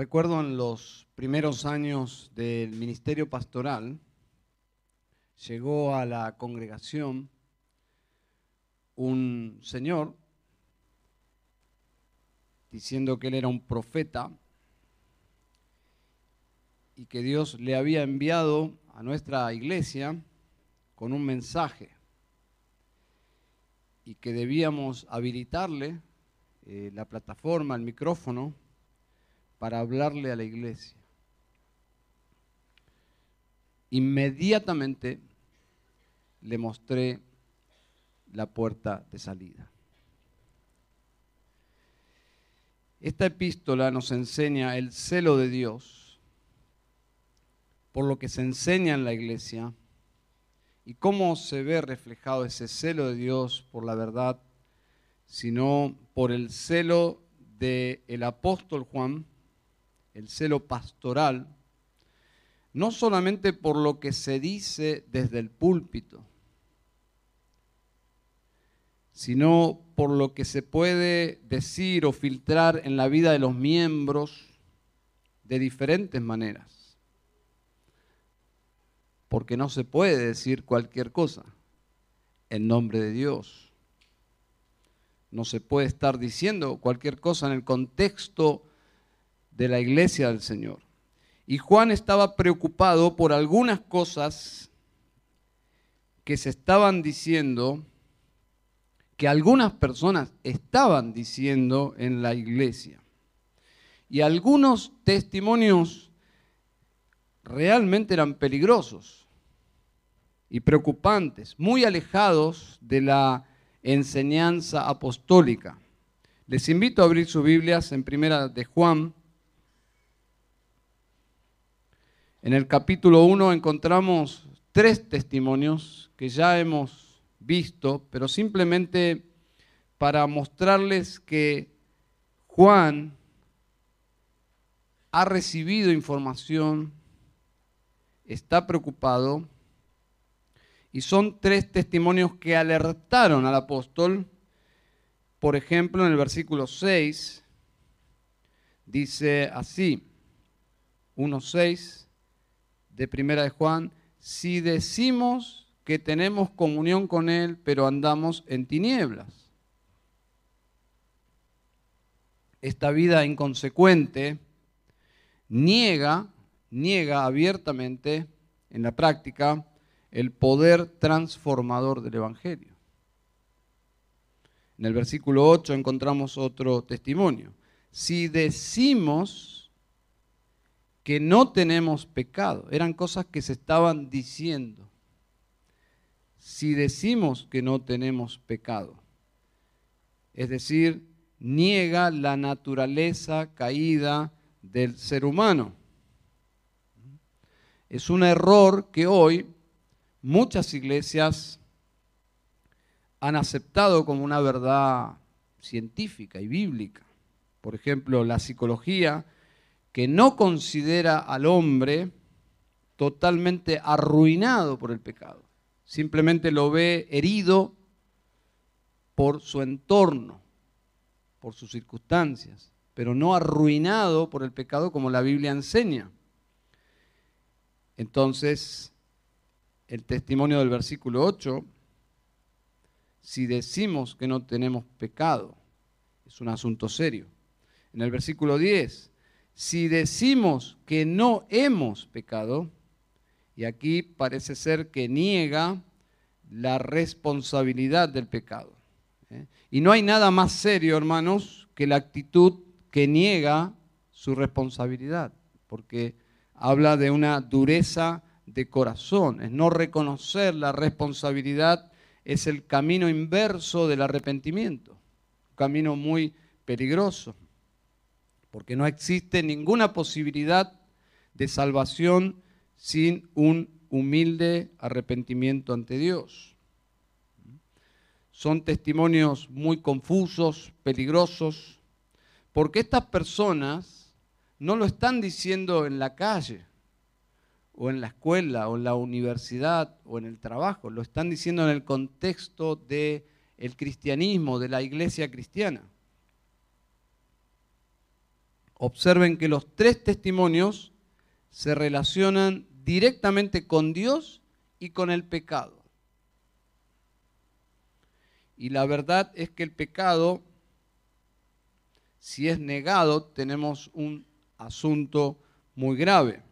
Recuerdo en los primeros años del ministerio pastoral, llegó a la congregación un señor diciendo que él era un profeta y que Dios le había enviado a nuestra iglesia con un mensaje y que debíamos habilitarle eh, la plataforma, el micrófono, para hablarle a la iglesia. Inmediatamente le mostré la puerta de salida. Esta epístola nos enseña el celo de Dios por lo que se enseña en la iglesia y cómo se ve reflejado ese celo de Dios por la verdad, sino por el celo del apóstol Juan el celo pastoral, no solamente por lo que se dice desde el púlpito, sino por lo que se puede decir o filtrar en la vida de los miembros de diferentes maneras. Porque no se puede decir cualquier cosa en nombre de Dios. No se puede estar diciendo cualquier cosa en el contexto de la iglesia del Señor. Y Juan estaba preocupado por algunas cosas que se estaban diciendo, que algunas personas estaban diciendo en la iglesia. Y algunos testimonios realmente eran peligrosos y preocupantes, muy alejados de la enseñanza apostólica. Les invito a abrir sus Biblias en Primera de Juan, En el capítulo 1 encontramos tres testimonios que ya hemos visto, pero simplemente para mostrarles que Juan ha recibido información, está preocupado, y son tres testimonios que alertaron al apóstol. Por ejemplo, en el versículo 6 dice así, 1.6, de Primera de Juan, si decimos que tenemos comunión con Él, pero andamos en tinieblas. Esta vida inconsecuente niega, niega abiertamente en la práctica el poder transformador del Evangelio. En el versículo 8 encontramos otro testimonio. Si decimos que no tenemos pecado. Eran cosas que se estaban diciendo. Si decimos que no tenemos pecado, es decir, niega la naturaleza caída del ser humano. Es un error que hoy muchas iglesias han aceptado como una verdad científica y bíblica. Por ejemplo, la psicología que no considera al hombre totalmente arruinado por el pecado. Simplemente lo ve herido por su entorno, por sus circunstancias, pero no arruinado por el pecado como la Biblia enseña. Entonces, el testimonio del versículo 8, si decimos que no tenemos pecado, es un asunto serio. En el versículo 10, si decimos que no hemos pecado, y aquí parece ser que niega la responsabilidad del pecado. ¿eh? Y no hay nada más serio, hermanos, que la actitud que niega su responsabilidad, porque habla de una dureza de corazón, es no reconocer la responsabilidad, es el camino inverso del arrepentimiento, un camino muy peligroso porque no existe ninguna posibilidad de salvación sin un humilde arrepentimiento ante Dios. Son testimonios muy confusos, peligrosos, porque estas personas no lo están diciendo en la calle, o en la escuela, o en la universidad, o en el trabajo, lo están diciendo en el contexto del cristianismo, de la iglesia cristiana. Observen que los tres testimonios se relacionan directamente con Dios y con el pecado. Y la verdad es que el pecado, si es negado, tenemos un asunto muy grave.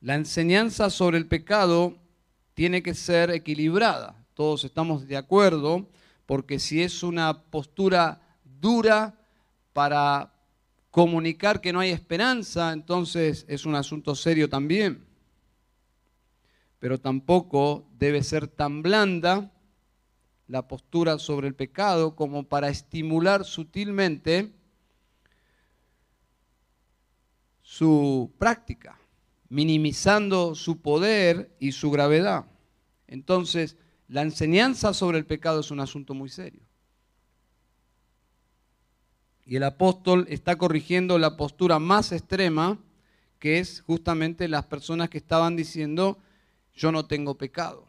La enseñanza sobre el pecado tiene que ser equilibrada. Todos estamos de acuerdo, porque si es una postura dura para comunicar que no hay esperanza, entonces es un asunto serio también. Pero tampoco debe ser tan blanda la postura sobre el pecado como para estimular sutilmente su práctica, minimizando su poder y su gravedad. Entonces, la enseñanza sobre el pecado es un asunto muy serio. Y el apóstol está corrigiendo la postura más extrema, que es justamente las personas que estaban diciendo, yo no tengo pecado.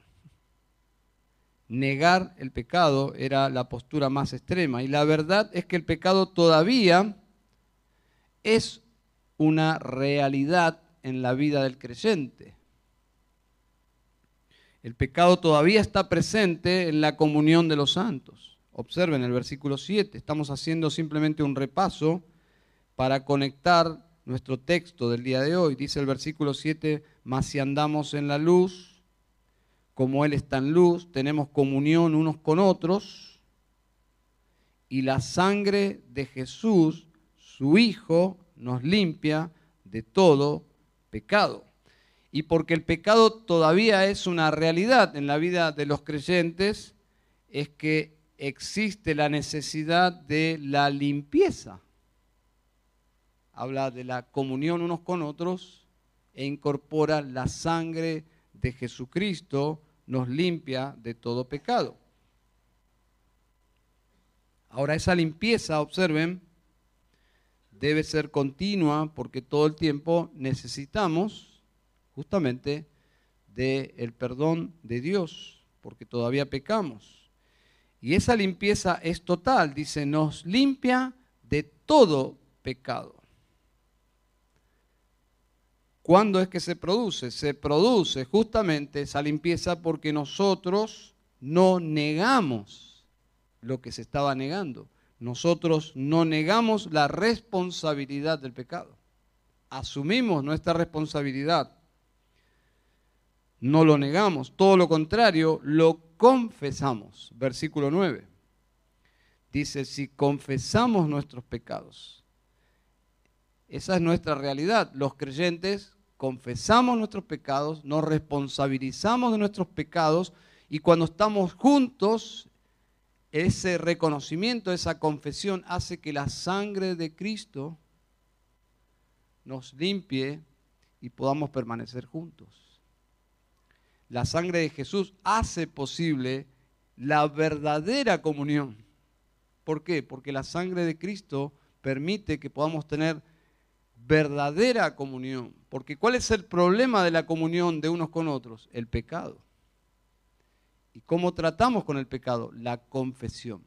Negar el pecado era la postura más extrema. Y la verdad es que el pecado todavía es una realidad en la vida del creyente. El pecado todavía está presente en la comunión de los santos. Observen el versículo 7, estamos haciendo simplemente un repaso para conectar nuestro texto del día de hoy. Dice el versículo 7, mas si andamos en la luz, como Él está en luz, tenemos comunión unos con otros, y la sangre de Jesús, su Hijo, nos limpia de todo pecado. Y porque el pecado todavía es una realidad en la vida de los creyentes, es que existe la necesidad de la limpieza. Habla de la comunión unos con otros e incorpora la sangre de Jesucristo, nos limpia de todo pecado. Ahora esa limpieza, observen, debe ser continua porque todo el tiempo necesitamos justamente del el perdón de Dios, porque todavía pecamos. Y esa limpieza es total, dice, nos limpia de todo pecado. ¿Cuándo es que se produce? Se produce justamente esa limpieza porque nosotros no negamos lo que se estaba negando. Nosotros no negamos la responsabilidad del pecado. Asumimos nuestra responsabilidad. No lo negamos, todo lo contrario, lo confesamos. Versículo 9. Dice, si confesamos nuestros pecados. Esa es nuestra realidad. Los creyentes confesamos nuestros pecados, nos responsabilizamos de nuestros pecados y cuando estamos juntos, ese reconocimiento, esa confesión hace que la sangre de Cristo nos limpie y podamos permanecer juntos la sangre de Jesús hace posible la verdadera comunión. ¿Por qué? Porque la sangre de Cristo permite que podamos tener verdadera comunión. Porque ¿cuál es el problema de la comunión de unos con otros? El pecado. ¿Y cómo tratamos con el pecado? La confesión.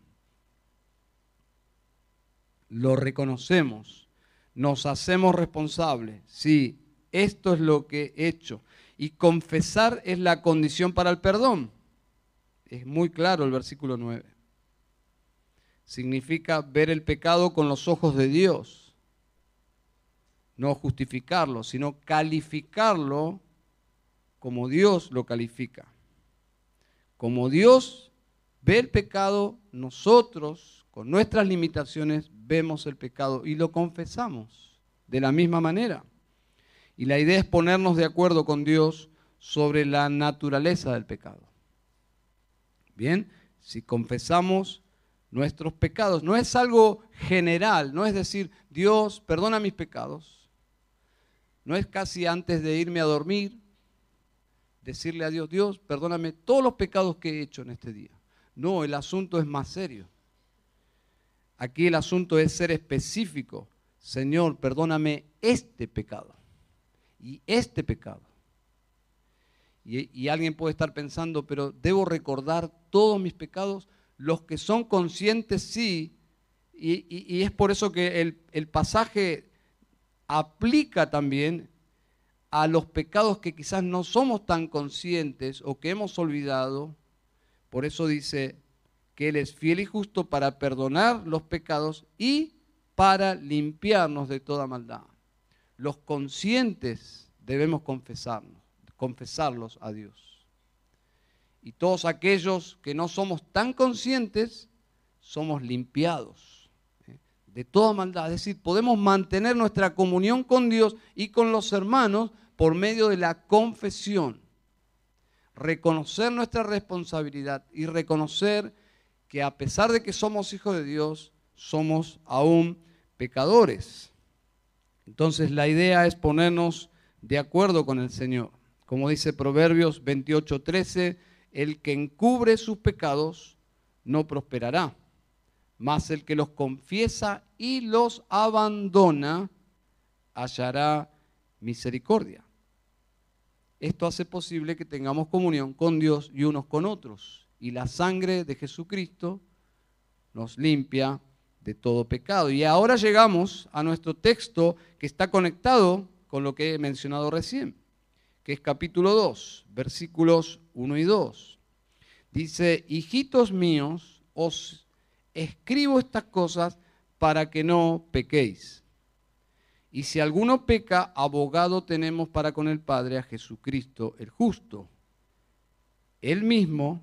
Lo reconocemos, nos hacemos responsables. Sí, esto es lo que he hecho. Y confesar es la condición para el perdón. Es muy claro el versículo 9. Significa ver el pecado con los ojos de Dios. No justificarlo, sino calificarlo como Dios lo califica. Como Dios ve el pecado, nosotros, con nuestras limitaciones, vemos el pecado y lo confesamos de la misma manera. Y la idea es ponernos de acuerdo con Dios sobre la naturaleza del pecado. Bien, si confesamos nuestros pecados, no es algo general, no es decir, Dios, perdona mis pecados. No es casi antes de irme a dormir decirle a Dios, Dios, perdóname todos los pecados que he hecho en este día. No, el asunto es más serio. Aquí el asunto es ser específico. Señor, perdóname este pecado y este pecado. Y, alguien puede estar pensando, pero debo recordar todos mis pecados, los que son conscientes sí, y, es por eso que el, pasaje aplica también a los pecados que quizás no somos tan conscientes o que hemos olvidado. Por eso dice que Él es fiel y justo para perdonar los pecados y para limpiarnos de toda maldad. Los conscientes debemos confesarnos, confesarlos a Dios. Y todos aquellos que no somos tan conscientes, somos limpiados de toda maldad. Es decir, podemos mantener nuestra comunión con Dios y con los hermanos por medio de la confesión. Reconocer nuestra responsabilidad y reconocer que a pesar de que somos hijos de Dios, somos aún pecadores. Entonces la idea es ponernos de acuerdo con el Señor. Como dice Proverbios 28:13, el que encubre sus pecados no prosperará mas el que los confiesa y los abandona hallará misericordia. Esto hace posible que tengamos comunión con Dios y unos con otros. Y la sangre de Jesucristo nos limpia de todo pecado. Y ahora llegamos a nuestro texto que está conectado con lo que he mencionado recién, que es capítulo 2, versículos 1 y 2. Dice, hijitos míos, os escribo estas cosas para que no pequéis. Y si alguno peca, abogado tenemos para con el Padre a Jesucristo el justo. Él mismo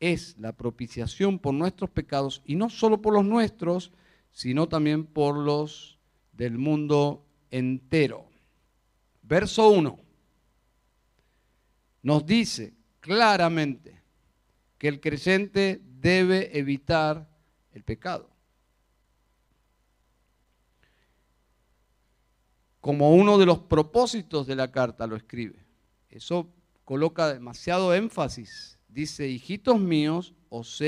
es la propiciación por nuestros pecados, y no solo por los nuestros, sino también por los del mundo entero. Verso 1 nos dice claramente que el creyente debe evitar el pecado. Como uno de los propósitos de la carta lo escribe. Eso coloca demasiado énfasis. Dice, hijitos míos, os,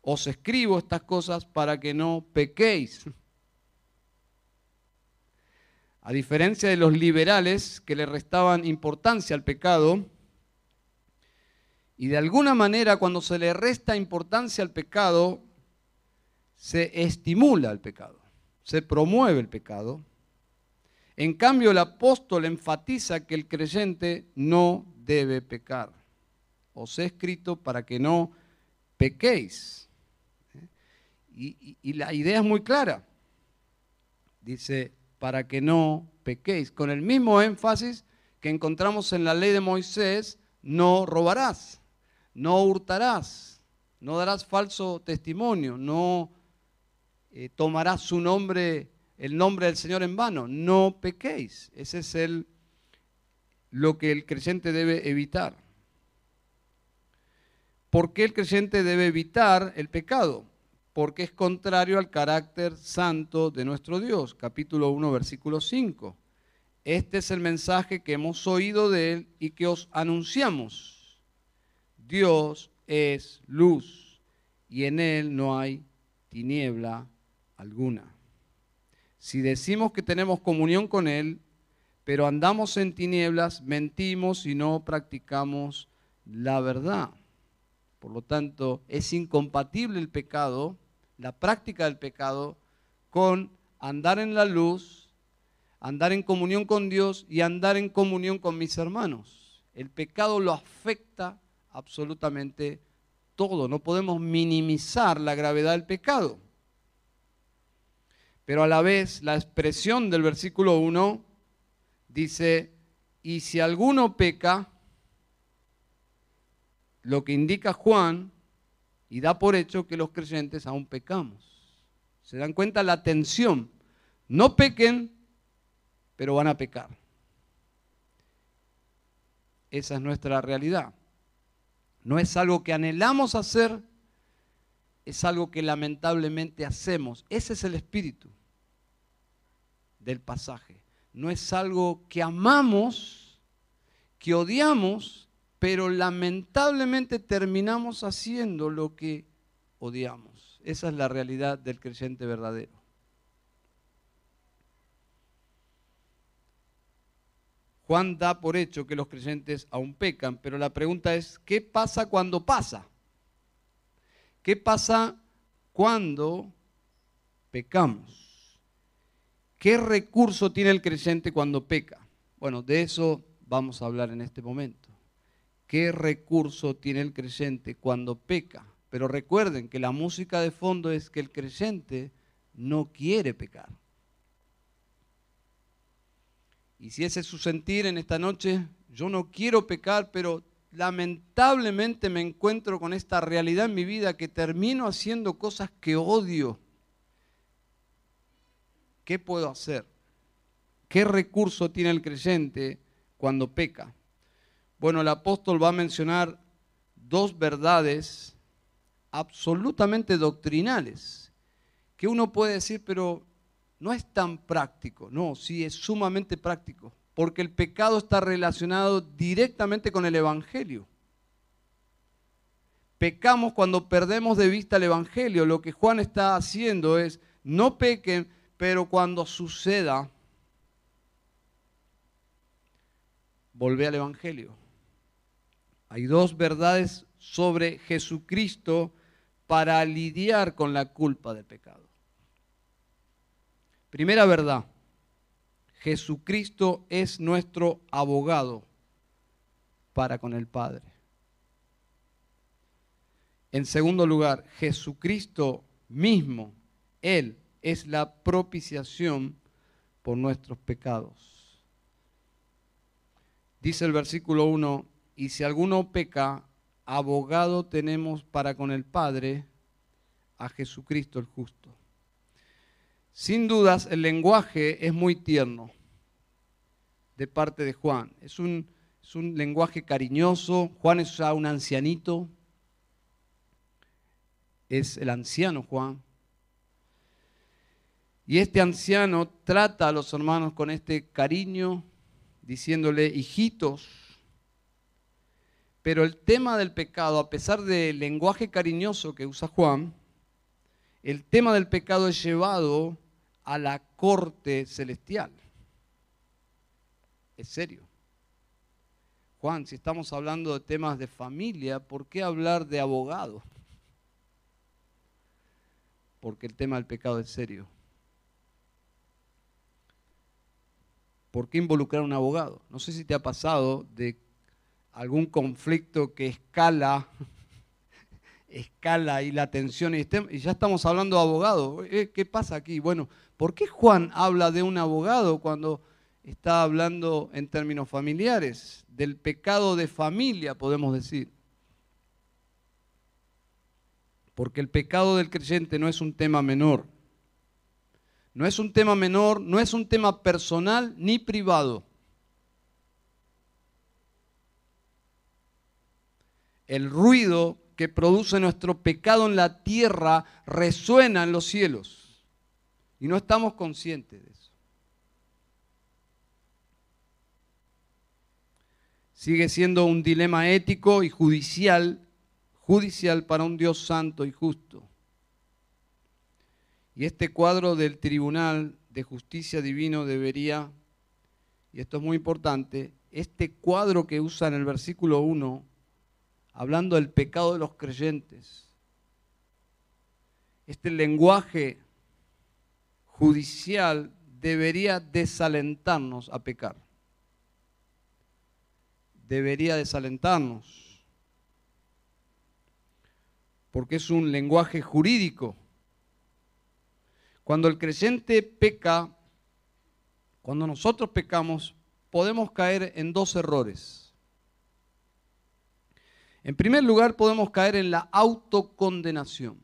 os escribo estas cosas para que no pequéis. A diferencia de los liberales que le restaban importancia al pecado, y de alguna manera cuando se le resta importancia al pecado, se estimula el pecado, se promueve el pecado. En cambio, el apóstol enfatiza que el creyente no debe pecar. Os he escrito para que no pequéis. Y, y, la idea es muy clara. Dice, para que no pequéis. Con el mismo énfasis que encontramos en la ley de Moisés, no robarás, no hurtarás, no darás falso testimonio, no eh, tomará su nombre, el nombre del Señor en vano. No pequéis. Ese es el, lo que el creyente debe evitar. ¿Por qué el creyente debe evitar el pecado? Porque es contrario al carácter santo de nuestro Dios. Capítulo 1, versículo 5. Este es el mensaje que hemos oído de Él y que os anunciamos. Dios es luz y en Él no hay tiniebla alguna. Si decimos que tenemos comunión con Él, pero andamos en tinieblas, mentimos y no practicamos la verdad. Por lo tanto, es incompatible el pecado, la práctica del pecado, con andar en la luz, andar en comunión con Dios y andar en comunión con mis hermanos. El pecado lo afecta absolutamente todo. No podemos minimizar la gravedad del pecado. Pero a la vez la expresión del versículo 1 dice, y si alguno peca, lo que indica Juan y da por hecho que los creyentes aún pecamos. ¿Se dan cuenta la tensión? No pequen, pero van a pecar. Esa es nuestra realidad. No es algo que anhelamos hacer, es algo que lamentablemente hacemos. Ese es el espíritu del pasaje. No es algo que amamos, que odiamos, pero lamentablemente terminamos haciendo lo que odiamos. Esa es la realidad del creyente verdadero. Juan da por hecho que los creyentes aún pecan, pero la pregunta es, ¿qué pasa cuando pasa? ¿Qué pasa cuando pecamos. ¿Qué recurso tiene el creyente cuando peca? Bueno, de eso vamos a hablar en este momento. ¿Qué recurso tiene el creyente cuando peca? Pero recuerden que la música de fondo es que el creyente no quiere pecar. Y si ese es su sentir en esta noche, yo no quiero pecar, pero lamentablemente me encuentro con esta realidad en mi vida que termino haciendo cosas que odio. ¿Qué puedo hacer? ¿Qué recurso tiene el creyente cuando peca? Bueno, el apóstol va a mencionar dos verdades absolutamente doctrinales que uno puede decir, pero no es tan práctico. No, sí es sumamente práctico porque el pecado está relacionado directamente con el Evangelio. Pecamos cuando perdemos de vista el Evangelio. Lo que Juan está haciendo es, no pequen, pero cuando suceda, volvé al Evangelio. Hay dos verdades sobre Jesucristo para lidiar con la culpa del pecado. Primera verdad, Jesucristo es nuestro abogado para con el Padre. En segundo lugar, Jesucristo mismo, Él es la propiciación por nuestros pecados. Dice el versículo 1, y si alguno peca, abogado tenemos para con el Padre a Jesucristo el justo. Sin dudas, el lenguaje es muy tierno de parte de Juan. Es un, lenguaje cariñoso. Juan es ya un ancianito. Es el anciano Juan. Y este anciano trata a los hermanos con este cariño, diciéndole, hijitos. Pero el tema del pecado, a pesar del lenguaje cariñoso que usa Juan, el tema del pecado es llevado a la corte celestial. Es serio. Juan, si estamos hablando de temas de familia, ¿por qué hablar de abogado? Porque el tema del pecado es serio. ¿Por qué involucrar a un abogado? No sé si te ha pasado de algún conflicto que escala, escala y la tensión, y, ya estamos hablando de abogado. Eh, ¿Qué pasa aquí? Bueno, ¿Por qué Juan habla de un abogado cuando está hablando en términos familiares? Del pecado de familia, podemos decir. Porque el pecado del creyente no es un tema menor. No es un tema menor, no es un tema personal ni privado. El ruido que produce nuestro pecado en la tierra resuena en los cielos. Y no estamos conscientes de eso. Sigue siendo un dilema ético y judicial, judicial para un Dios santo y justo. Y este cuadro del Tribunal de Justicia Divino debería, y esto es muy importante, este cuadro que usa en el versículo 1, hablando del pecado de los creyentes, este lenguaje judicial debería desalentarnos a pecar. Debería desalentarnos. Porque es un lenguaje jurídico. Cuando el creyente peca, cuando nosotros pecamos, podemos caer en dos errores. En primer lugar, podemos caer en la autocondenación.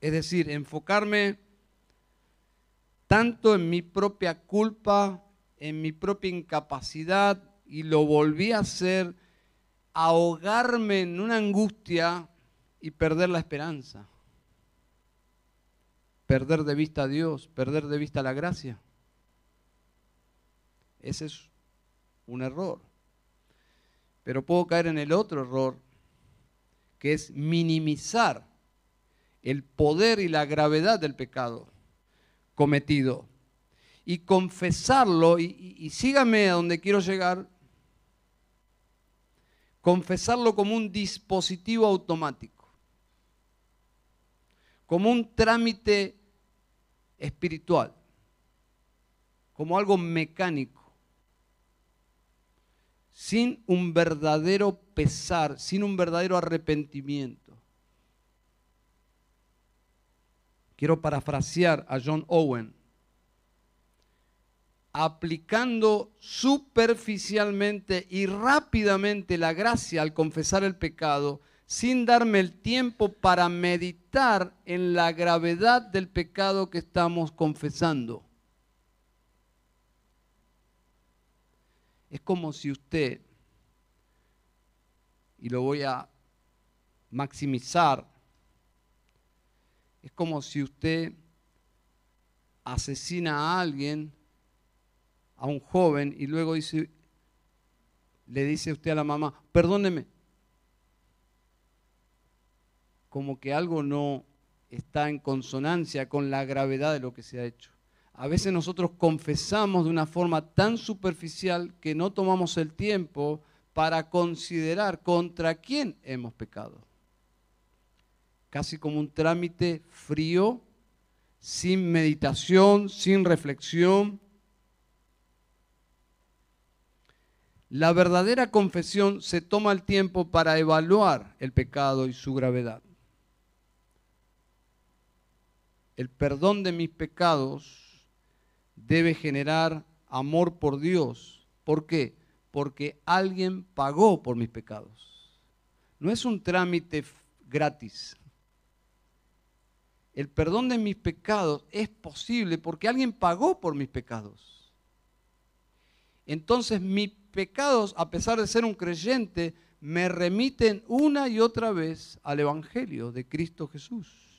Es decir, enfocarme tanto en mi propia culpa, en mi propia incapacidad, y lo volví a hacer, ahogarme en una angustia y perder la esperanza. Perder de vista a Dios, perder de vista la gracia. Ese es un error. Pero puedo caer en el otro error, que es minimizar el poder y la gravedad del pecado cometido. Y confesarlo, y, sígame a donde quiero llegar, confesarlo como un dispositivo automático. como un trámite espiritual, como algo mecánico, sin un verdadero pesar, sin un verdadero arrepentimiento. Quiero parafrasear a John Owen aplicando superficialmente y rápidamente la gracia al confesar el pecado, sin darme el tiempo para meditar en la gravedad del pecado que estamos confesando. Es como si usted, y lo voy a maximizar, es como si usted asesina a alguien a un joven y luego le dice usted a la mamá, perdóneme, como que algo no está en consonancia con la gravedad de lo que se ha hecho. A veces nosotros confesamos de una forma tan superficial que no tomamos el tiempo para considerar contra quién hemos pecado. Casi como un trámite frío, sin meditación, sin reflexión. La verdadera confesión se toma el tiempo para evaluar el pecado y su gravedad. El perdón de mis pecados debe generar amor por Dios. ¿Por qué? Porque alguien pagó por mis pecados. No es un trámite gratis. El perdón de mis pecados es posible porque alguien pagó por mis pecados. Entonces mi pecados, a pesar de ser un creyente, me remiten una y otra vez al Evangelio de Cristo Jesús.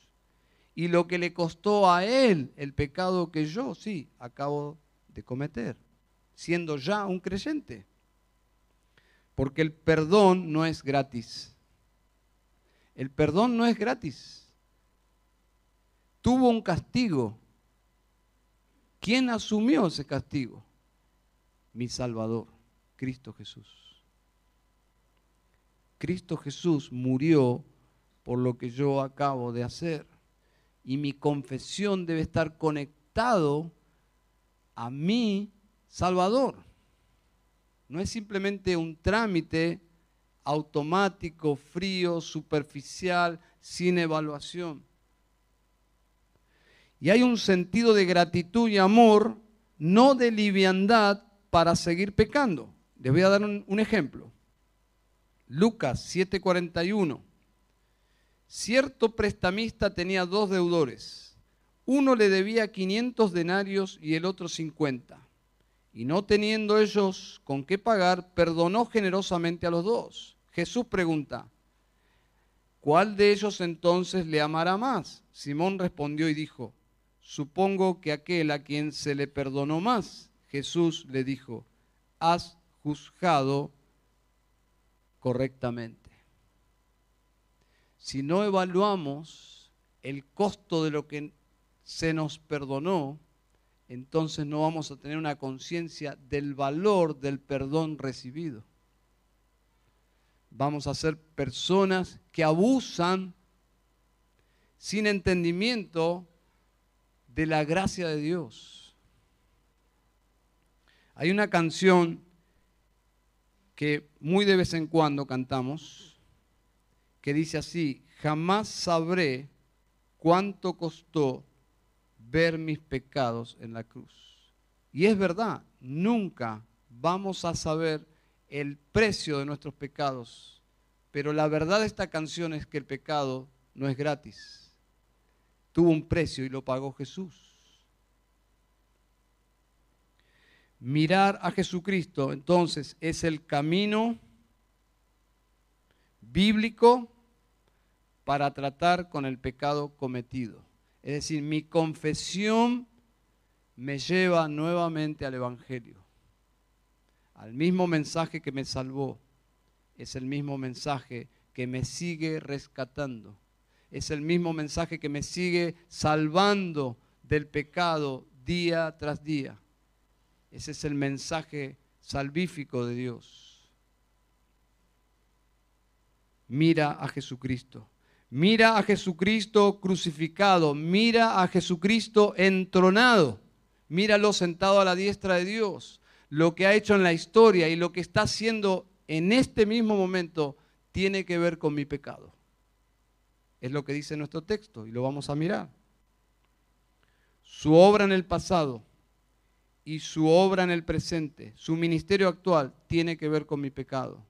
Y lo que le costó a Él el pecado que yo, sí, acabo de cometer, siendo ya un creyente. Porque el perdón no es gratis. El perdón no es gratis. Tuvo un castigo. ¿Quién asumió ese castigo? Mi Salvador. Cristo Jesús. Cristo Jesús murió por lo que yo acabo de hacer. Y mi confesión debe estar conectado a mi Salvador. No es simplemente un trámite automático, frío, superficial, sin evaluación. Y hay un sentido de gratitud y amor, no de liviandad para seguir pecando. Les voy a dar un, ejemplo. Lucas 7:41. Cierto prestamista tenía dos deudores. Uno le debía 500 denarios y el otro 50. Y no teniendo ellos con qué pagar, perdonó generosamente a los dos. Jesús pregunta, ¿cuál de ellos entonces le amará más? Simón respondió y dijo, supongo que aquel a quien se le perdonó más. Jesús le dijo, haz juzgado correctamente. Si no evaluamos el costo de lo que se nos perdonó, entonces no vamos a tener una conciencia del valor del perdón recibido. Vamos a ser personas que abusan sin entendimiento de la gracia de Dios. Hay una canción que muy de vez en cuando cantamos, que dice así, jamás sabré cuánto costó ver mis pecados en la cruz. Y es verdad, nunca vamos a saber el precio de nuestros pecados, pero la verdad de esta canción es que el pecado no es gratis. Tuvo un precio y lo pagó Jesús. Mirar a Jesucristo, entonces, es el camino bíblico para tratar con el pecado cometido. Es decir, mi confesión me lleva nuevamente al Evangelio, al mismo mensaje que me salvó. Es el mismo mensaje que me sigue rescatando. Es el mismo mensaje que me sigue salvando del pecado día tras día. Ese es el mensaje salvífico de Dios. Mira a Jesucristo. Mira a Jesucristo crucificado, mira a Jesucristo entronado, míralo sentado a la diestra de Dios, lo que ha hecho en la historia y lo que está haciendo en este mismo momento tiene que ver con mi pecado. Es lo que dice nuestro texto y lo vamos a mirar. Su obra en el pasado y su obra en el presente, su ministerio actual, tiene que ver con mi pecado.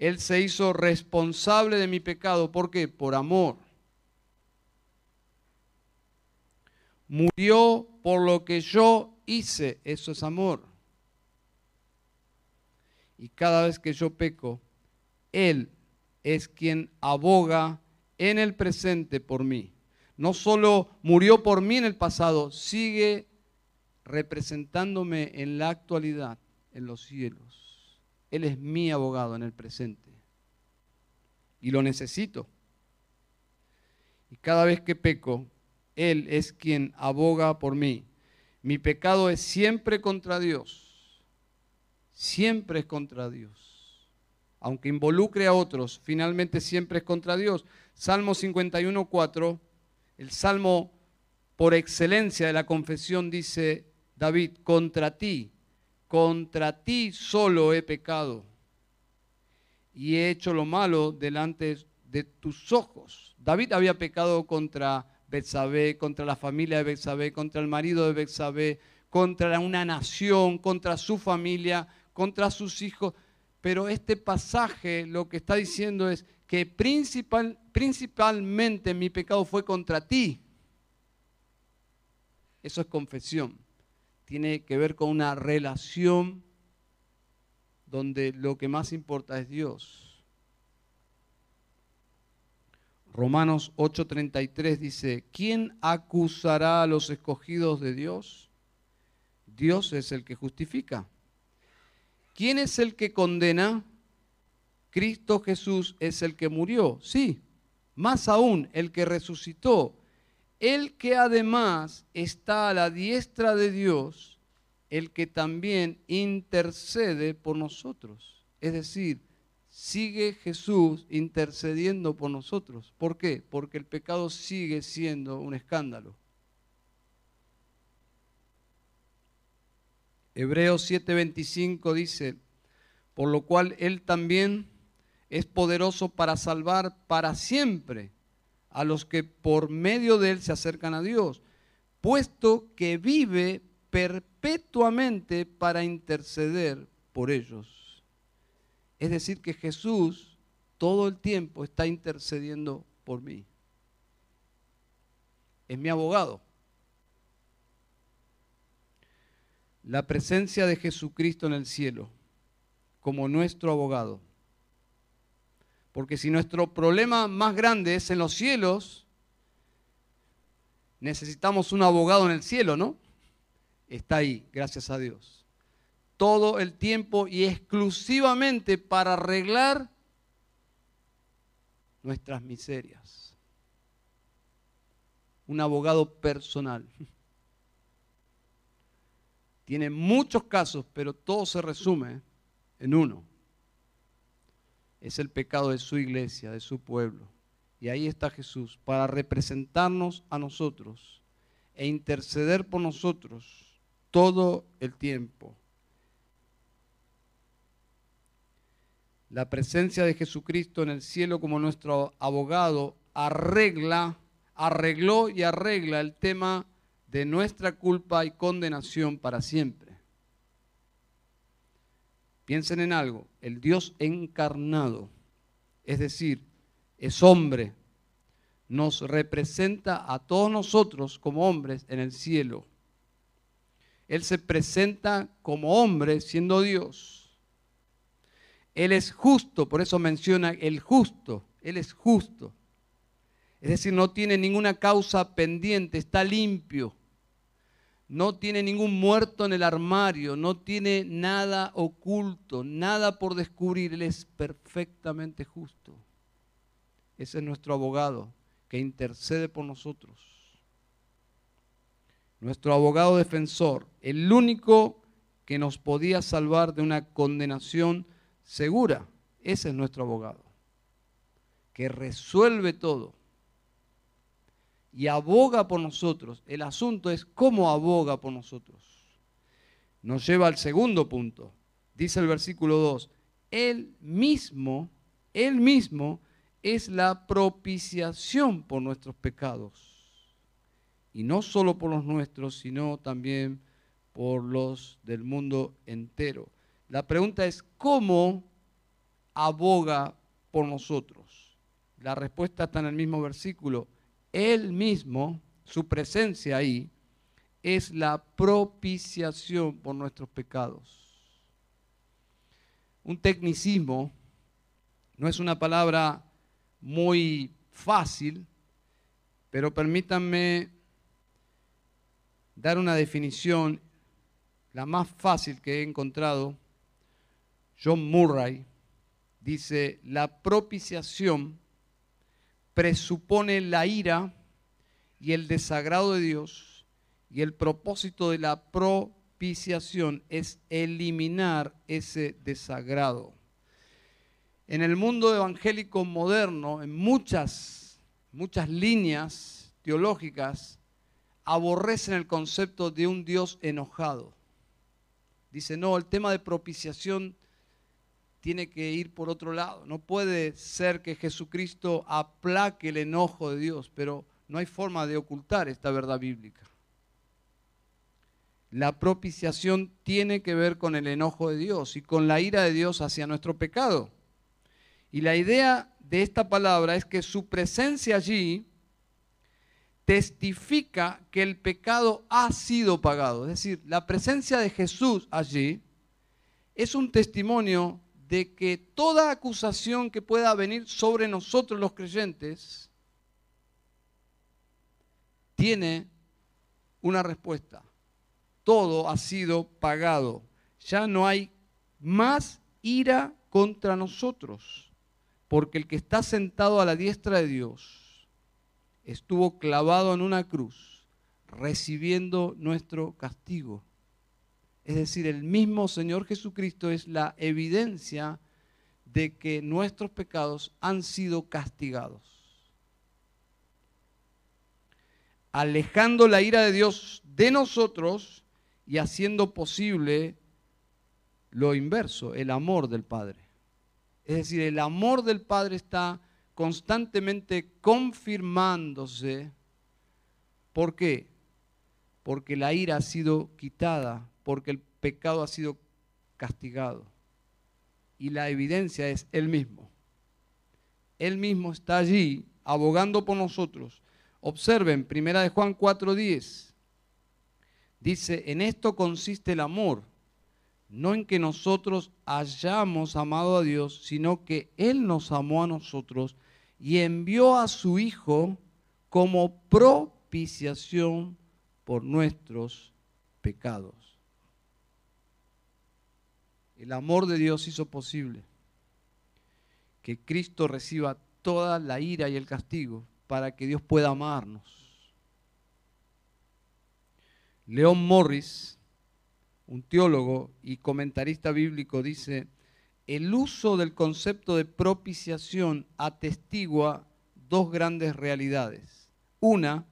Él se hizo responsable de mi pecado. ¿Por qué? Por amor. Murió por lo que yo hice. Eso es amor. Y cada vez que yo peco, Él es quien aboga en el presente por mí. No solo murió por mí en el pasado, sigue representándome en la actualidad, en los cielos. Él es mi abogado en el presente. Y lo necesito. Y cada vez que peco, Él es quien aboga por mí. Mi pecado es siempre contra Dios. Siempre es contra Dios. Aunque involucre a otros, finalmente siempre es contra Dios. Salmo 51.4, el salmo por excelencia de la confesión dice, David, contra ti, contra ti solo he pecado y he hecho lo malo delante de tus ojos. David había pecado contra Betsabé, contra la familia de Betsabé, contra el marido de Betsabé, contra una nación, contra su familia, contra sus hijos. Pero este pasaje lo que está diciendo es que principal, principalmente mi pecado fue contra ti. Eso es confesión tiene que ver con una relación donde lo que más importa es Dios. Romanos 8:33 dice, ¿quién acusará a los escogidos de Dios? Dios es el que justifica. ¿Quién es el que condena? Cristo Jesús es el que murió, sí, más aún el que resucitó, el que además está a la diestra de Dios, el que también intercede por nosotros. Es decir, sigue Jesús intercediendo por nosotros. ¿Por qué? Porque el pecado sigue siendo un escándalo. Hebreos 7:25 dice, por lo cual Él también es poderoso para salvar para siempre a los que por medio de él se acercan a Dios, puesto que vive perpetuamente para interceder por ellos. Es decir, que Jesús todo el tiempo está intercediendo por mí. Es mi abogado. La presencia de Jesucristo en el cielo como nuestro abogado porque si nuestro problema más grande es en los cielos, necesitamos un abogado en el cielo, ¿no? Está ahí, gracias a Dios. Todo el tiempo y exclusivamente para arreglar nuestras miserias. Un abogado personal. Tiene muchos casos, pero todo se resume en uno es el pecado de su iglesia, de su pueblo. Y ahí está Jesús para representarnos a nosotros e interceder por nosotros todo el tiempo. La presencia de Jesucristo en el cielo como nuestro abogado arregla, arregló y arregla el tema de nuestra culpa y condenación para siempre. Piensen en algo, el Dios encarnado, es decir, es hombre, nos representa a todos nosotros como hombres en el cielo. Él se presenta como hombre siendo Dios. Él es justo, por eso menciona el justo, Él es justo. Es decir, no tiene ninguna causa pendiente, está limpio no tiene ningún muerto en el armario, no tiene nada oculto, nada por descubrir, Él es perfectamente justo. Ese es nuestro abogado que intercede por nosotros. Nuestro abogado defensor, el único que nos podía salvar de una condenación segura. Ese es nuestro abogado, que resuelve todo y aboga por nosotros. El asunto es cómo aboga por nosotros. Nos lleva al segundo punto. Dice el versículo 2, Él mismo, Él mismo es la propiciación por nuestros pecados. Y no solo por los nuestros, sino también por los del mundo entero. La pregunta es, ¿cómo aboga por nosotros? La respuesta está en el mismo versículo. Él mismo, su presencia ahí, es la propiciación por nuestros pecados. Un tecnicismo no es una palabra muy fácil, pero permítanme dar una definición, la más fácil que he encontrado. John Murray dice, la propiciación presupone la ira y el desagrado de Dios y el propósito de la propiciación es eliminar ese desagrado. En el mundo evangélico moderno, en muchas, muchas líneas teológicas, aborrecen el concepto de un Dios enojado. Dice, no, el tema de propiciación tiene que ir por otro lado. No puede ser que Jesucristo aplaque el enojo de Dios, pero no hay forma de ocultar esta verdad bíblica. La propiciación tiene que ver con el enojo de Dios y con la ira de Dios hacia nuestro pecado. Y la idea de esta palabra es que su presencia allí testifica que el pecado ha sido pagado. Es decir, la presencia de Jesús allí es un testimonio de que toda acusación que pueda venir sobre nosotros los creyentes tiene una respuesta. Todo ha sido pagado. Ya no hay más ira contra nosotros, porque el que está sentado a la diestra de Dios estuvo clavado en una cruz, recibiendo nuestro castigo. Es decir, el mismo Señor Jesucristo es la evidencia de que nuestros pecados han sido castigados. Alejando la ira de Dios de nosotros y haciendo posible lo inverso, el amor del Padre. Es decir, el amor del Padre está constantemente confirmándose. ¿Por qué? Porque la ira ha sido quitada porque el pecado ha sido castigado. Y la evidencia es Él mismo. Él mismo está allí abogando por nosotros. Observen, primera de Juan 4:10. Dice, en esto consiste el amor, no en que nosotros hayamos amado a Dios, sino que Él nos amó a nosotros y envió a su Hijo como propiciación por nuestros pecados. El amor de Dios hizo posible que Cristo reciba toda la ira y el castigo para que Dios pueda amarnos. León Morris, un teólogo y comentarista bíblico, dice, el uso del concepto de propiciación atestigua dos grandes realidades. Una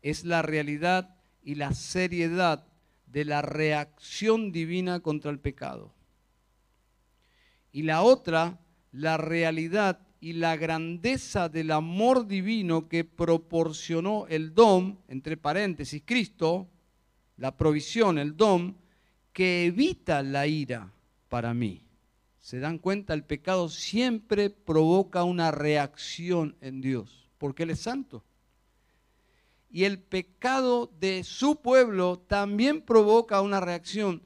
es la realidad y la seriedad de la reacción divina contra el pecado y la otra, la realidad y la grandeza del amor divino que proporcionó el don, entre paréntesis, Cristo, la provisión, el don, que evita la ira para mí. ¿Se dan cuenta? El pecado siempre provoca una reacción en Dios, porque Él es santo. Y el pecado de su pueblo también provoca una reacción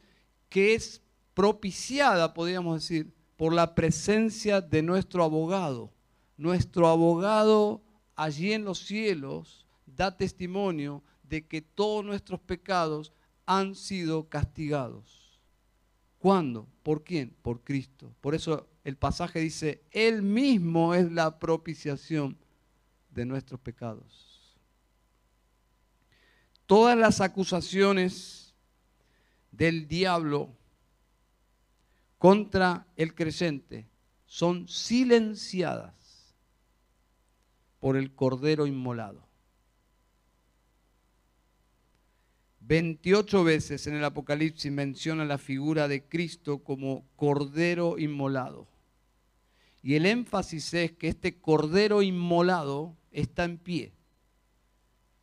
que es propiciada, podríamos decir, por la presencia de nuestro abogado. Nuestro abogado allí en los cielos da testimonio de que todos nuestros pecados han sido castigados. ¿Cuándo? ¿Por quién? Por Cristo. Por eso el pasaje dice, Él mismo es la propiciación de nuestros pecados. Todas las acusaciones del diablo contra el creyente son silenciadas por el cordero inmolado. 28 veces en el Apocalipsis menciona la figura de Cristo como cordero inmolado. Y el énfasis es que este cordero inmolado está en pie.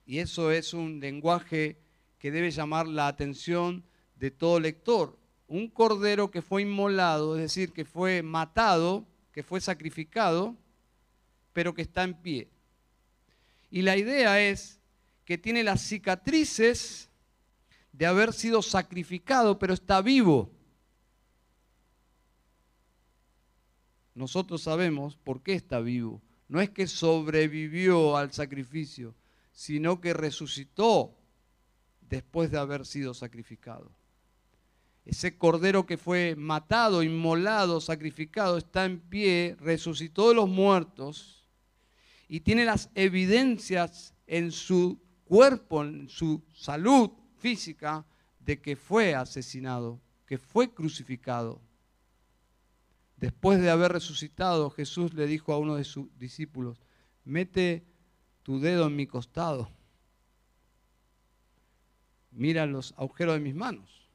Y eso es un lenguaje que debe llamar la atención de todo lector. Un cordero que fue inmolado, es decir, que fue matado, que fue sacrificado, pero que está en pie. Y la idea es que tiene las cicatrices de haber sido sacrificado, pero está vivo. Nosotros sabemos por qué está vivo. No es que sobrevivió al sacrificio, sino que resucitó después de haber sido sacrificado. Ese cordero que fue matado, inmolado, sacrificado, está en pie, resucitó de los muertos y tiene las evidencias en su cuerpo, en su salud física, de que fue asesinado, que fue crucificado. Después de haber resucitado, Jesús le dijo a uno de sus discípulos, mete tu dedo en mi costado, mira los agujeros de mis manos,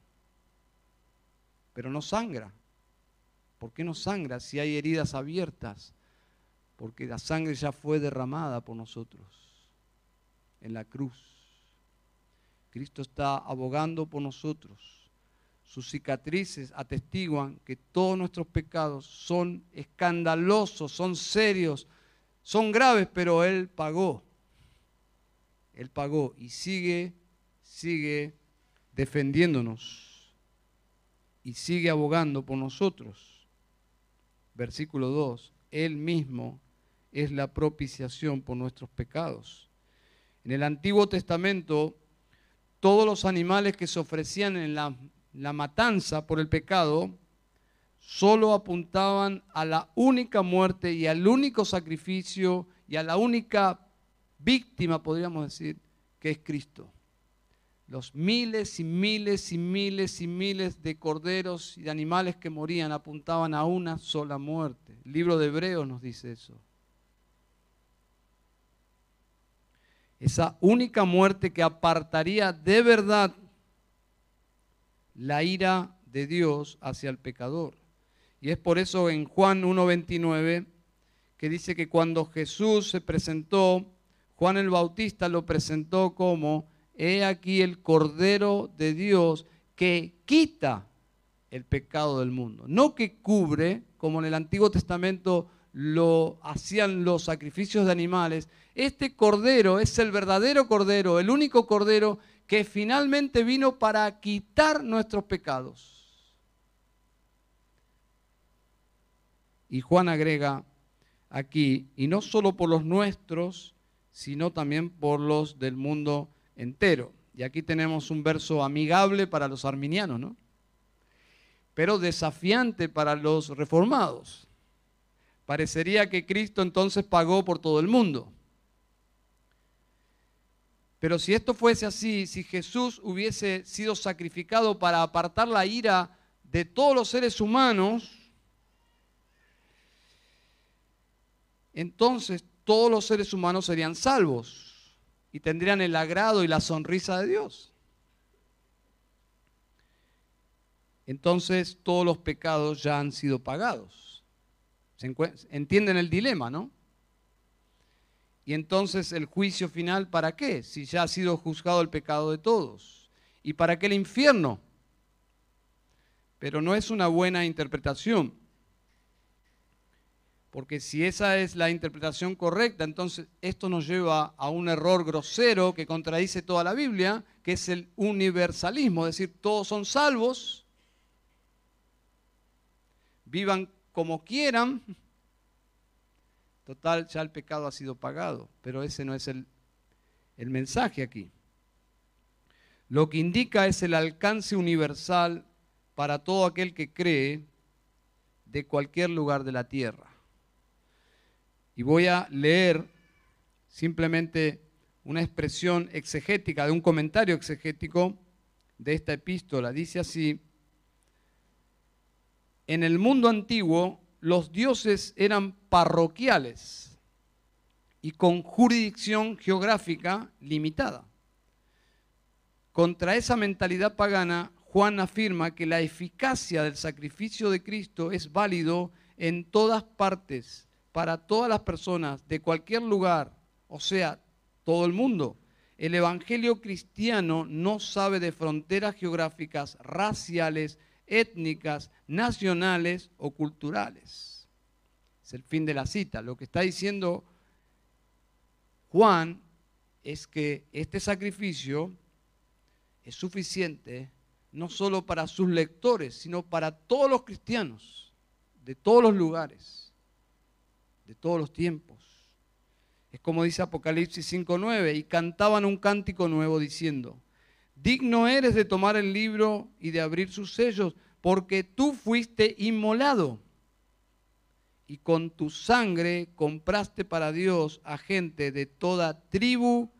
pero no sangra. ¿Por qué no sangra si hay heridas abiertas? Porque la sangre ya fue derramada por nosotros en la cruz. Cristo está abogando por nosotros. Sus cicatrices atestiguan que todos nuestros pecados son escandalosos, son serios, son graves, pero Él pagó. Él pagó y sigue, sigue defendiéndonos y sigue abogando por nosotros. Versículo 2, Él mismo es la propiciación por nuestros pecados. En el Antiguo Testamento, todos los animales que se ofrecían en la, la matanza por el pecado, solo apuntaban a la única muerte y al único sacrificio y a la única víctima, podríamos decir, que es Cristo. Los miles y miles y miles y miles de corderos y de animales que morían apuntaban a una sola muerte. El libro de Hebreos nos dice eso. Esa única muerte que apartaría de verdad la ira de Dios hacia el pecador. Y es por eso en Juan 1.29 que dice que cuando Jesús se presentó, Juan el Bautista lo presentó como, he aquí el Cordero de Dios que quita el pecado del mundo. No que cubre, como en el Antiguo Testamento lo hacían los sacrificios de animales. Este Cordero es el verdadero Cordero, el único Cordero que finalmente vino para quitar nuestros pecados. Y Juan agrega aquí, y no solo por los nuestros, sino también por los del mundo entero. Y aquí tenemos un verso amigable para los arminianos, ¿no? Pero desafiante para los reformados. Parecería que Cristo entonces pagó por todo el mundo. Pero si esto fuese así, si Jesús hubiese sido sacrificado para apartar la ira de todos los seres humanos, entonces todos los seres humanos serían salvos y tendrían el agrado y la sonrisa de Dios. Entonces todos los pecados ya han sido pagados. ¿Entienden el dilema, no? Y entonces el juicio final, ¿para qué? Si ya ha sido juzgado el pecado de todos. ¿Y para qué el infierno? Pero no es una buena interpretación. Porque si esa es la interpretación correcta, entonces esto nos lleva a un error grosero que contradice toda la Biblia, que es el universalismo, es decir, todos son salvos, vivan como quieran, total, ya el pecado ha sido pagado, pero ese no es el, el mensaje aquí. Lo que indica es el alcance universal para todo aquel que cree de cualquier lugar de la tierra. Y voy a leer simplemente una expresión exegética, de un comentario exegético de esta epístola. Dice así, en el mundo antiguo los dioses eran parroquiales y con jurisdicción geográfica limitada. Contra esa mentalidad pagana, Juan afirma que la eficacia del sacrificio de Cristo es válido en todas partes, para todas las personas, de cualquier lugar, o sea, todo el mundo. El Evangelio cristiano no sabe de fronteras geográficas, raciales, étnicas, nacionales o culturales. Es el fin de la cita. Lo que está diciendo Juan es que este sacrificio es suficiente no solo para sus lectores, sino para todos los cristianos, de todos los lugares, de todos los tiempos. Es como dice Apocalipsis 5.9, y cantaban un cántico nuevo diciendo, digno eres de tomar el libro y de abrir sus sellos, porque tú fuiste inmolado y con tu sangre compraste para Dios a gente de toda tribu,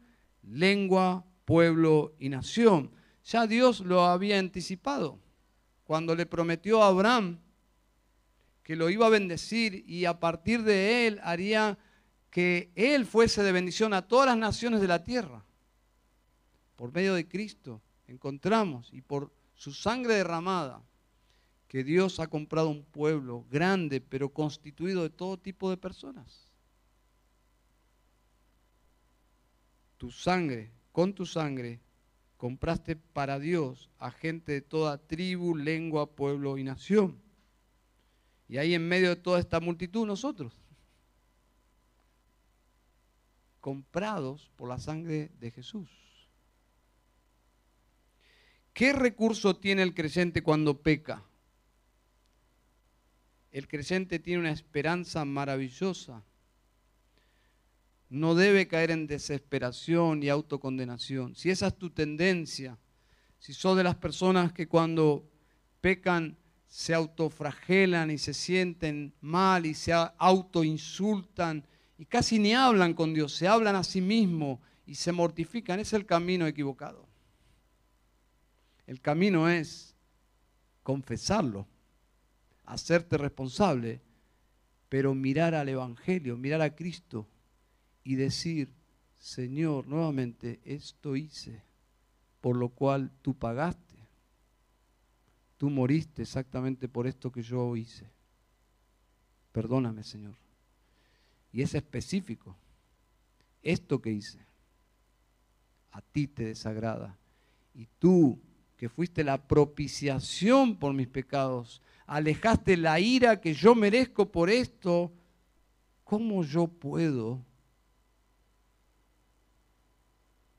lengua, pueblo y nación. Ya Dios lo había anticipado cuando le prometió a Abraham que lo iba a bendecir y a partir de él haría que él fuese de bendición a todas las naciones de la tierra. Por medio de Cristo encontramos y por su sangre derramada que Dios ha comprado un pueblo grande, pero constituido de todo tipo de personas. Tu sangre, con tu sangre, compraste para Dios a gente de toda tribu, lengua, pueblo y nación. Y ahí en medio de toda esta multitud nosotros, comprados por la sangre de Jesús. ¿Qué recurso tiene el creyente cuando peca? El creyente tiene una esperanza maravillosa. No debe caer en desesperación y autocondenación. Si esa es tu tendencia, si sos de las personas que cuando pecan se autofragelan y se sienten mal y se autoinsultan y casi ni hablan con Dios, se hablan a sí mismos y se mortifican, es el camino equivocado. El camino es confesarlo hacerte responsable, pero mirar al Evangelio, mirar a Cristo y decir, Señor, nuevamente, esto hice, por lo cual tú pagaste. Tú moriste exactamente por esto que yo hice. Perdóname, Señor. Y es específico. Esto que hice, a ti te desagrada. Y tú, que fuiste la propiciación por mis pecados, alejaste la ira que yo merezco por esto, ¿cómo yo puedo?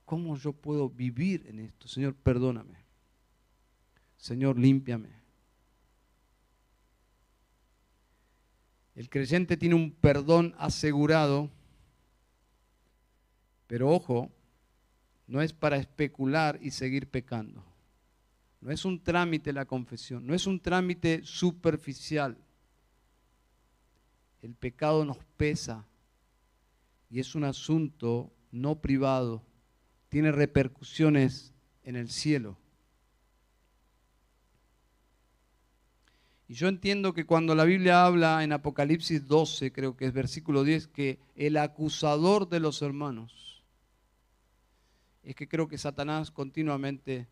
¿Cómo yo puedo vivir en esto? Señor, perdóname. Señor, límpiame. El creyente tiene un perdón asegurado, pero ojo, no es para especular y seguir pecando. No es un trámite la confesión, no es un trámite superficial. El pecado nos pesa y es un asunto no privado, tiene repercusiones en el cielo. Y yo entiendo que cuando la Biblia habla en Apocalipsis 12, creo que es versículo 10, que el acusador de los hermanos, es que creo que Satanás continuamente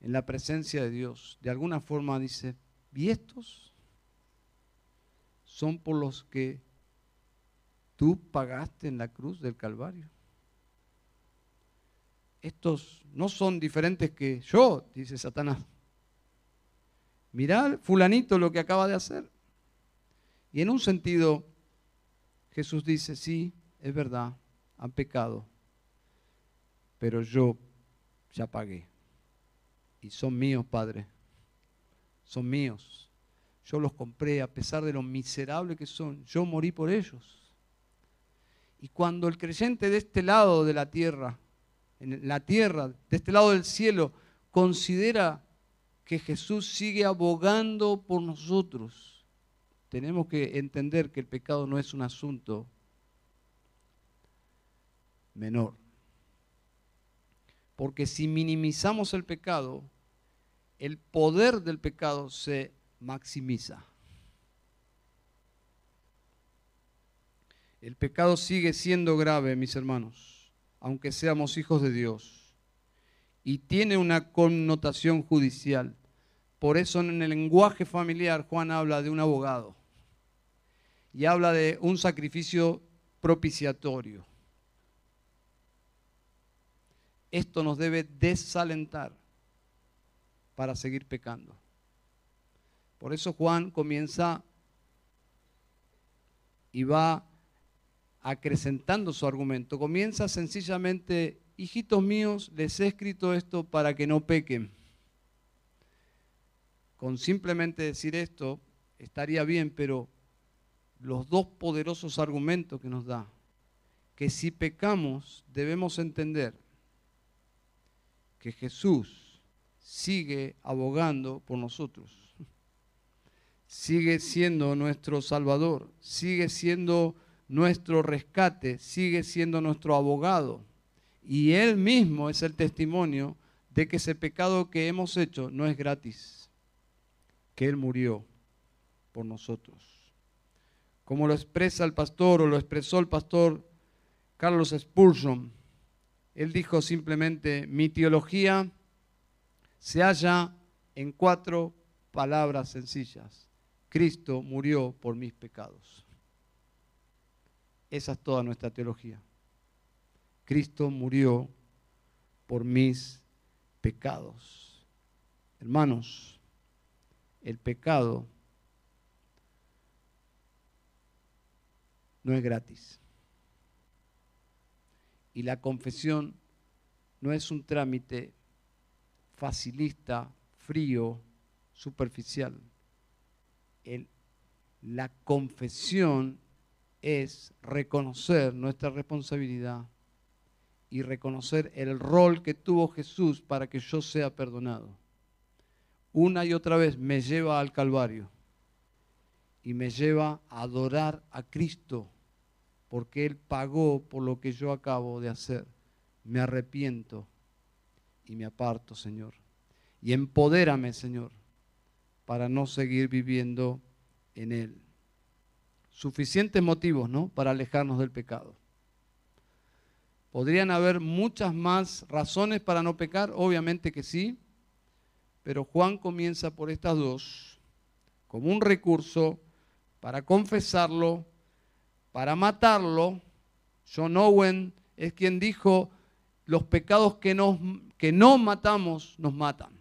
en la presencia de Dios, de alguna forma dice, ¿y estos son por los que tú pagaste en la cruz del Calvario? Estos no son diferentes que yo, dice Satanás. Mirad, fulanito, lo que acaba de hacer. Y en un sentido, Jesús dice, sí, es verdad, han pecado, pero yo ya pagué. Y son míos, Padre. Son míos. Yo los compré a pesar de lo miserable que son. Yo morí por ellos. Y cuando el creyente de este lado de la tierra, en la tierra, de este lado del cielo, considera que Jesús sigue abogando por nosotros, tenemos que entender que el pecado no es un asunto menor. Porque si minimizamos el pecado, el poder del pecado se maximiza. El pecado sigue siendo grave, mis hermanos, aunque seamos hijos de Dios. Y tiene una connotación judicial. Por eso en el lenguaje familiar Juan habla de un abogado y habla de un sacrificio propiciatorio. Esto nos debe desalentar para seguir pecando. Por eso Juan comienza y va acrecentando su argumento. Comienza sencillamente, hijitos míos, les he escrito esto para que no pequen. Con simplemente decir esto estaría bien, pero los dos poderosos argumentos que nos da, que si pecamos debemos entender que Jesús sigue abogando por nosotros, sigue siendo nuestro Salvador, sigue siendo nuestro rescate, sigue siendo nuestro abogado. Y Él mismo es el testimonio de que ese pecado que hemos hecho no es gratis, que Él murió por nosotros como lo expresa el pastor o lo expresó el pastor Carlos Spurgeon. Él dijo simplemente, mi teología se halla en cuatro palabras sencillas. Cristo murió por mis pecados. Esa es toda nuestra teología. Cristo murió por mis pecados. Hermanos, el pecado no es gratis. Y la confesión no es un trámite facilista, frío, superficial. la confesión es reconocer nuestra responsabilidad y reconocer el rol que tuvo Jesús para que yo sea perdonado. Una y otra vez me lleva al Calvario y me lleva a adorar a Cristo, porque Él pagó por lo que yo acabo de hacer. Me arrepiento y me aparto, Señor. Y empodérame, Señor, para no seguir viviendo en Él. Suficientes motivos, ¿no? Para alejarnos del pecado. ¿Podrían haber muchas más razones para no pecar? Obviamente que sí, pero Juan comienza por estas dos como un recurso para confesarlo, para matarlo. John Owen es quien dijo, los pecados que, que no matamos nos matan.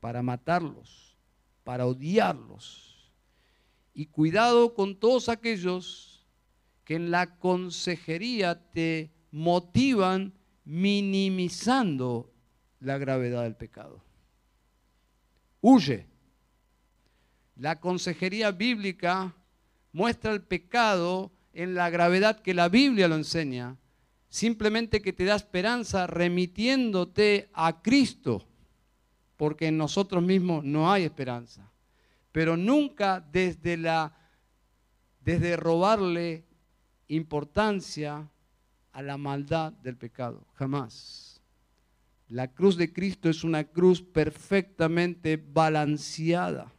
Para matarlos, para odiarlos. Y cuidado con todos aquellos que en la consejería te motivan minimizando la gravedad del pecado. Huye. La consejería bíblica muestra el pecado en la gravedad que la Biblia lo enseña, simplemente que te da esperanza remitiéndote a Cristo, porque en nosotros mismos no hay esperanza, pero nunca desde la desde robarle importancia a la maldad del pecado, jamás. La cruz de Cristo es una cruz perfectamente balanceada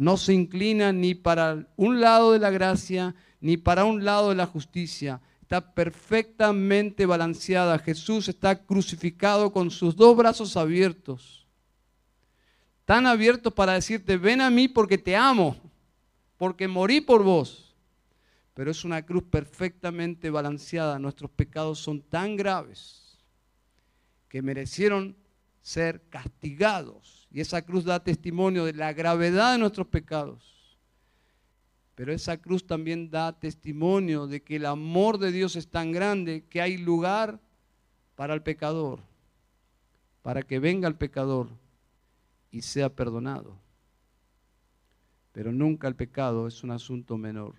no se inclina ni para un lado de la gracia ni para un lado de la justicia. Está perfectamente balanceada. Jesús está crucificado con sus dos brazos abiertos. Tan abiertos para decirte, ven a mí porque te amo, porque morí por vos. Pero es una cruz perfectamente balanceada. Nuestros pecados son tan graves que merecieron ser castigados y esa cruz da testimonio de la gravedad de nuestros pecados. Pero esa cruz también da testimonio de que el amor de Dios es tan grande que hay lugar para el pecador, para que venga el pecador y sea perdonado. Pero nunca el pecado es un asunto menor.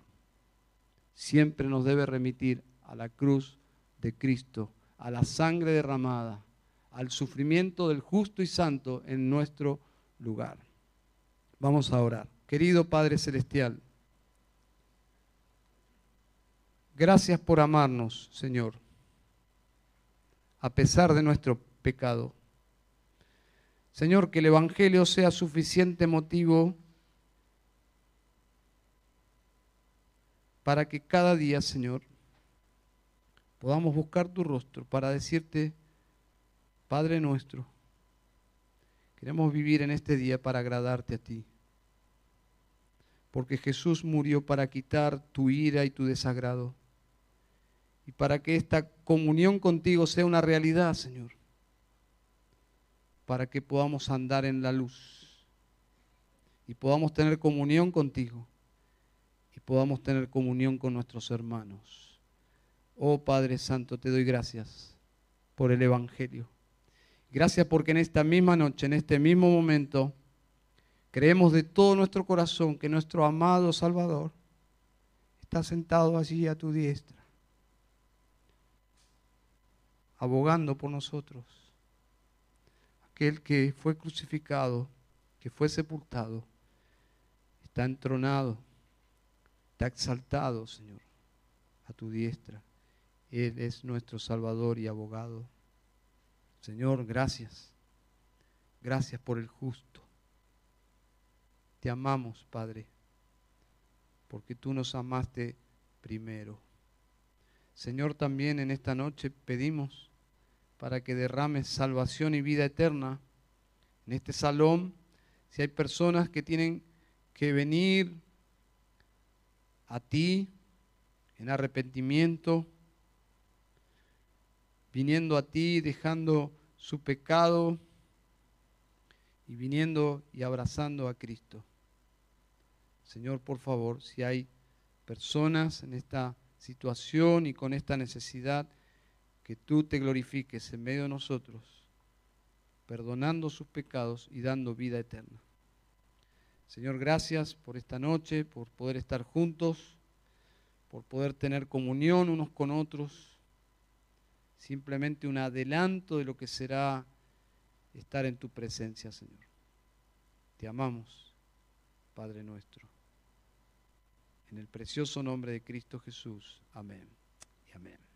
Siempre nos debe remitir a la cruz de Cristo, a la sangre derramada al sufrimiento del justo y santo en nuestro lugar. Vamos a orar. Querido Padre Celestial, gracias por amarnos, Señor, a pesar de nuestro pecado. Señor, que el Evangelio sea suficiente motivo para que cada día, Señor, podamos buscar tu rostro para decirte, Padre nuestro, queremos vivir en este día para agradarte a ti. Porque Jesús murió para quitar tu ira y tu desagrado. Y para que esta comunión contigo sea una realidad, Señor. Para que podamos andar en la luz. Y podamos tener comunión contigo podamos tener comunión con nuestros hermanos. Oh Padre Santo, te doy gracias por el Evangelio. Gracias porque en esta misma noche, en este mismo momento, creemos de todo nuestro corazón que nuestro amado Salvador está sentado allí a tu diestra, abogando por nosotros. Aquel que fue crucificado, que fue sepultado, está entronado exaltado, Señor, a tu diestra. Él es nuestro Salvador y abogado. Señor, gracias. Gracias por el justo. Te amamos, Padre, porque tú nos amaste primero. Señor, también en esta noche pedimos para que derrames salvación y vida eterna en este salón. Si hay personas que tienen que venir a ti en arrepentimiento, viniendo a ti, dejando su pecado y viniendo y abrazando a Cristo. Señor, por favor, si hay personas en esta situación y con esta necesidad, que tú te glorifiques en medio de nosotros, perdonando sus pecados y dando vida eterna. Señor, gracias por esta noche, por poder estar juntos, por poder tener comunión unos con otros. Simplemente un adelanto de lo que será estar en tu presencia, Señor. Te amamos, Padre nuestro. En el precioso nombre de Cristo Jesús. Amén y amén.